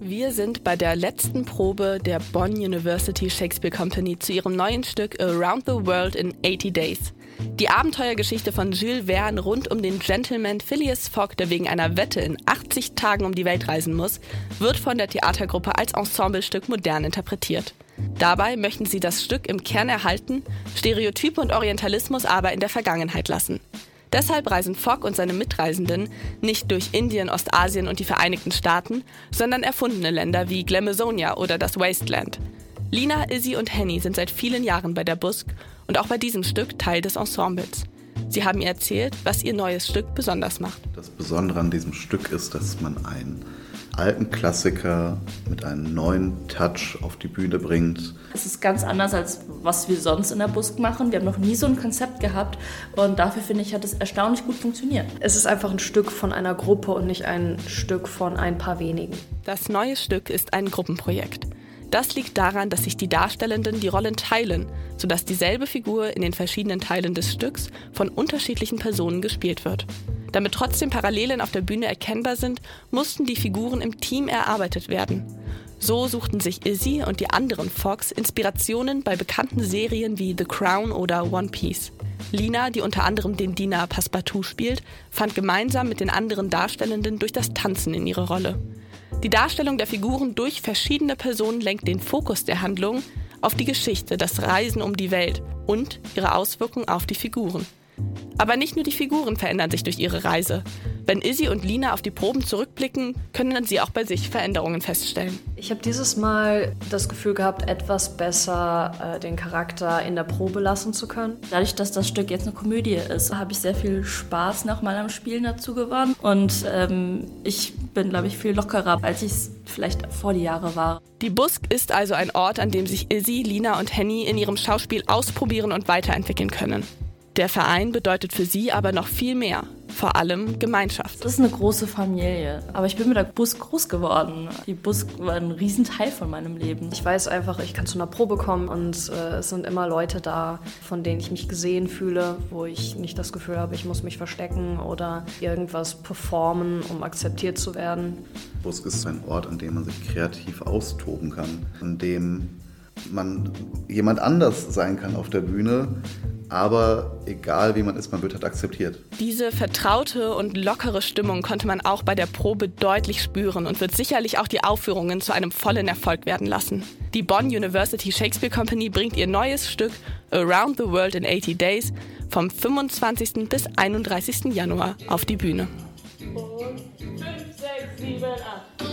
Wir sind bei der letzten Probe der Bonn University Shakespeare Company zu ihrem neuen Stück Around the World in 80 Days. Die Abenteuergeschichte von Jules Verne rund um den Gentleman Phileas Fogg, der wegen einer Wette in 80 Tagen um die Welt reisen muss, wird von der Theatergruppe als Ensemblestück modern interpretiert. Dabei möchten sie das Stück im Kern erhalten, Stereotype und Orientalismus aber in der Vergangenheit lassen. Deshalb reisen Fogg und seine Mitreisenden nicht durch Indien, Ostasien und die Vereinigten Staaten, sondern erfundene Länder wie Glamazonia oder das Wasteland. Lina, Izzy und Henny sind seit vielen Jahren bei der Busk und auch bei diesem Stück Teil des Ensembles. Sie haben ihr erzählt, was ihr neues Stück besonders macht. Das Besondere an diesem Stück ist, dass man einen alten Klassiker mit einem neuen Touch auf die Bühne bringt. Es ist ganz anders als was wir sonst in der Busk machen. Wir haben noch nie so ein Konzept gehabt und dafür finde ich, hat es erstaunlich gut funktioniert. Es ist einfach ein Stück von einer Gruppe und nicht ein Stück von ein paar wenigen. Das neue Stück ist ein Gruppenprojekt. Das liegt daran, dass sich die Darstellenden die Rollen teilen, sodass dieselbe Figur in den verschiedenen Teilen des Stücks von unterschiedlichen Personen gespielt wird. Damit trotzdem Parallelen auf der Bühne erkennbar sind, mussten die Figuren im Team erarbeitet werden. So suchten sich Izzy und die anderen Fox Inspirationen bei bekannten Serien wie The Crown oder One Piece. Lina, die unter anderem den Diener Passepartout spielt, fand gemeinsam mit den anderen Darstellenden durch das Tanzen in ihre Rolle. Die Darstellung der Figuren durch verschiedene Personen lenkt den Fokus der Handlung auf die Geschichte, das Reisen um die Welt und ihre Auswirkungen auf die Figuren. Aber nicht nur die Figuren verändern sich durch ihre Reise. Wenn Izzy und Lina auf die Proben zurückblicken, können sie auch bei sich Veränderungen feststellen. Ich habe dieses Mal das Gefühl gehabt, etwas besser äh, den Charakter in der Probe lassen zu können. Dadurch, dass das Stück jetzt eine Komödie ist, habe ich sehr viel Spaß nochmal am Spielen dazu gewonnen. Und ähm, ich bin, glaube ich, viel lockerer, als ich es vielleicht vor die Jahre war. Die Busk ist also ein Ort, an dem sich Izzy, Lina und Henny in ihrem Schauspiel ausprobieren und weiterentwickeln können. Der Verein bedeutet für sie aber noch viel mehr, vor allem Gemeinschaft. Das ist eine große Familie, aber ich bin mit der Bus groß geworden. Die Bus war ein Riesenteil von meinem Leben. Ich weiß einfach, ich kann zu einer Probe kommen und äh, es sind immer Leute da, von denen ich mich gesehen fühle, wo ich nicht das Gefühl habe, ich muss mich verstecken oder irgendwas performen, um akzeptiert zu werden. Busk ist ein Ort, an dem man sich kreativ austoben kann, an dem man jemand anders sein kann auf der Bühne, aber egal wie man ist, man wird halt akzeptiert. Diese vertraute und lockere Stimmung konnte man auch bei der Probe deutlich spüren und wird sicherlich auch die Aufführungen zu einem vollen Erfolg werden lassen. Die Bonn University Shakespeare Company bringt ihr neues Stück Around the World in 80 Days vom 25. bis 31. Januar auf die Bühne. Und 5, 6, 7, 8.